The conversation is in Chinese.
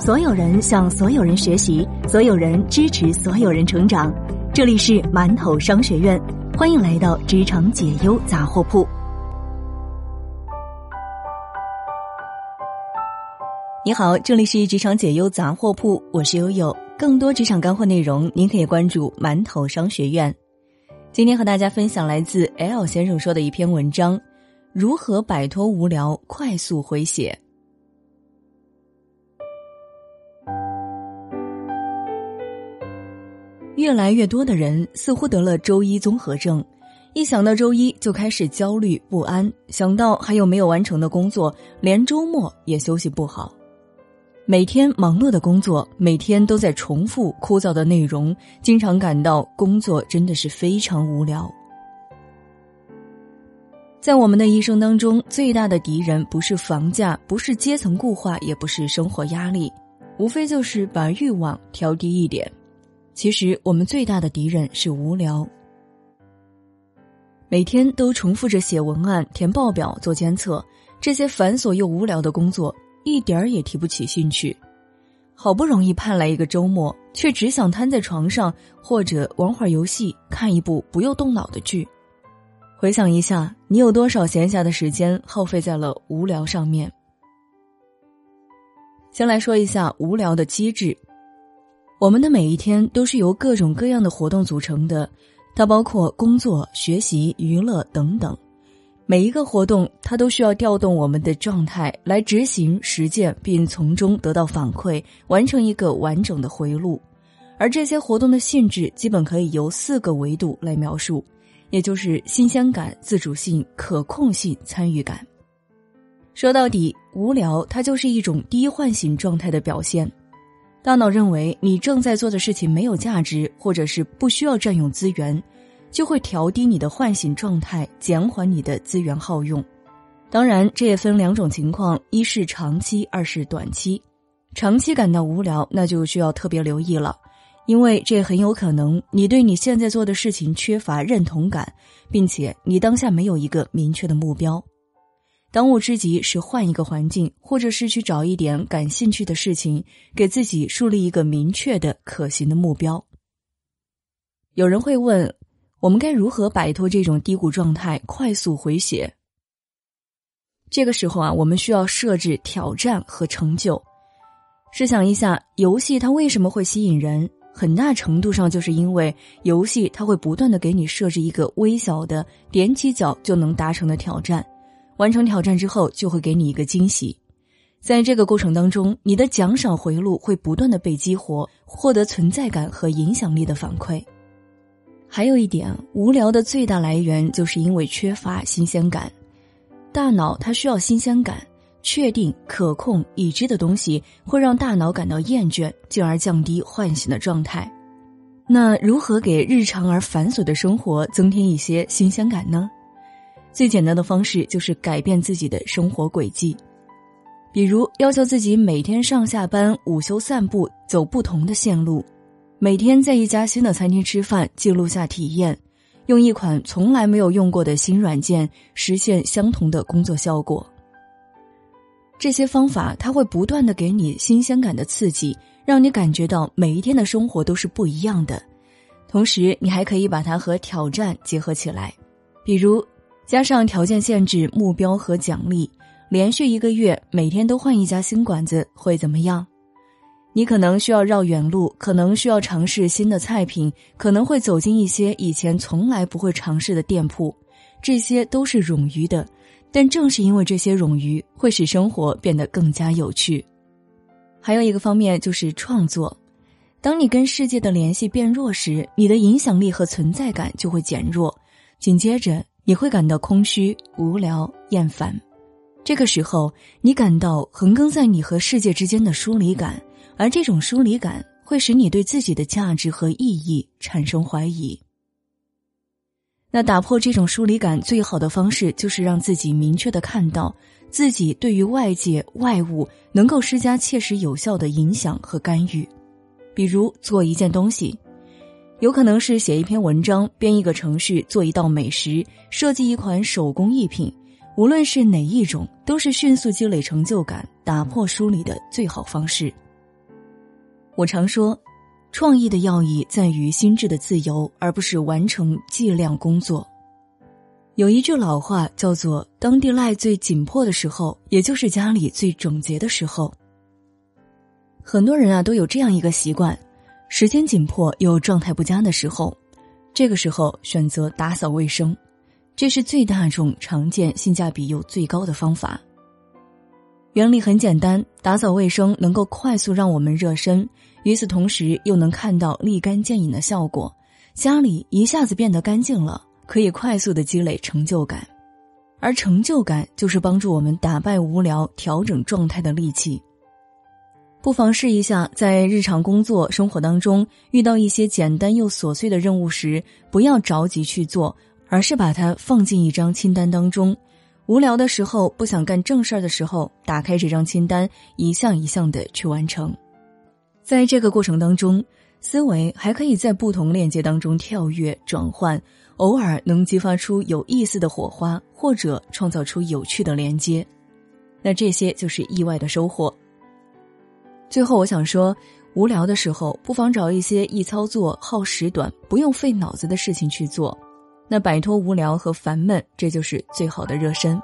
所有人向所有人学习，所有人支持所有人成长。这里是馒头商学院，欢迎来到职场解忧杂货铺。你好，这里是职场解忧杂货铺，我是悠悠。更多职场干货内容，您可以关注馒头商学院。今天和大家分享来自 L 先生说的一篇文章：如何摆脱无聊，快速回血。越来越多的人似乎得了周一综合症，一想到周一就开始焦虑不安，想到还有没有完成的工作，连周末也休息不好。每天忙碌的工作，每天都在重复枯燥的内容，经常感到工作真的是非常无聊。在我们的一生当中，最大的敌人不是房价，不是阶层固化，也不是生活压力，无非就是把欲望调低一点。其实，我们最大的敌人是无聊。每天都重复着写文案、填报表、做监测，这些繁琐又无聊的工作，一点儿也提不起兴趣。好不容易盼来一个周末，却只想瘫在床上，或者玩会儿游戏，看一部不用动脑的剧。回想一下，你有多少闲暇的时间耗费在了无聊上面？先来说一下无聊的机制。我们的每一天都是由各种各样的活动组成的，它包括工作、学习、娱乐等等。每一个活动，它都需要调动我们的状态来执行、实践，并从中得到反馈，完成一个完整的回路。而这些活动的性质，基本可以由四个维度来描述，也就是新鲜感、自主性、可控性、参与感。说到底，无聊它就是一种低唤醒状态的表现。大脑认为你正在做的事情没有价值，或者是不需要占用资源，就会调低你的唤醒状态，减缓你的资源耗用。当然，这也分两种情况：一是长期，二是短期。长期感到无聊，那就需要特别留意了，因为这很有可能你对你现在做的事情缺乏认同感，并且你当下没有一个明确的目标。当务之急是换一个环境，或者是去找一点感兴趣的事情，给自己树立一个明确的、可行的目标。有人会问，我们该如何摆脱这种低谷状态，快速回血？这个时候啊，我们需要设置挑战和成就。试想一下，游戏它为什么会吸引人？很大程度上就是因为游戏它会不断的给你设置一个微小的、踮起脚就能达成的挑战。完成挑战之后，就会给你一个惊喜，在这个过程当中，你的奖赏回路会不断的被激活，获得存在感和影响力的反馈。还有一点，无聊的最大来源就是因为缺乏新鲜感，大脑它需要新鲜感，确定、可控、已知的东西会让大脑感到厌倦，进而降低唤醒的状态。那如何给日常而繁琐的生活增添一些新鲜感呢？最简单的方式就是改变自己的生活轨迹，比如要求自己每天上下班、午休散步走不同的线路，每天在一家新的餐厅吃饭，记录下体验，用一款从来没有用过的新软件实现相同的工作效果。这些方法它会不断的给你新鲜感的刺激，让你感觉到每一天的生活都是不一样的。同时，你还可以把它和挑战结合起来，比如。加上条件限制、目标和奖励，连续一个月每天都换一家新馆子会怎么样？你可能需要绕远路，可能需要尝试新的菜品，可能会走进一些以前从来不会尝试的店铺，这些都是冗余的。但正是因为这些冗余，会使生活变得更加有趣。还有一个方面就是创作，当你跟世界的联系变弱时，你的影响力和存在感就会减弱。紧接着。你会感到空虚、无聊、厌烦，这个时候你感到横亘在你和世界之间的疏离感，而这种疏离感会使你对自己的价值和意义产生怀疑。那打破这种疏离感最好的方式，就是让自己明确的看到自己对于外界外物能够施加切实有效的影响和干预，比如做一件东西。有可能是写一篇文章、编一个程序、做一道美食、设计一款手工艺品，无论是哪一种，都是迅速积累成就感、打破疏离的最好方式。我常说，创意的要义在于心智的自由，而不是完成计量工作。有一句老话叫做“当地赖最紧迫的时候，也就是家里最整洁的时候”。很多人啊都有这样一个习惯：时间紧迫又状态不佳的时候，这个时候选择打扫卫生，这是最大众、常见、性价比又最高的方法。原理很简单，打扫卫生能够快速让我们热身，与此同时又能看到立竿见影的效果，家里一下子变得干净了，可以快速的积累成就感，而成就感就是帮助我们打败无聊、调整状态的利器。不妨试一下，在日常工作生活当中遇到一些简单又琐碎的任务时，不要着急去做，而是把它放进一张清单当中。无聊的时候，不想干正事儿的时候，打开这张清单，一项一项的去完成。在这个过程当中，思维还可以在不同链接当中跳跃转换，偶尔能激发出有意思的火花，或者创造出有趣的连接。那这些就是意外的收获。最后，我想说，无聊的时候，不妨找一些易操作、耗时短、不用费脑子的事情去做。那摆脱无聊和烦闷，这就是最好的热身。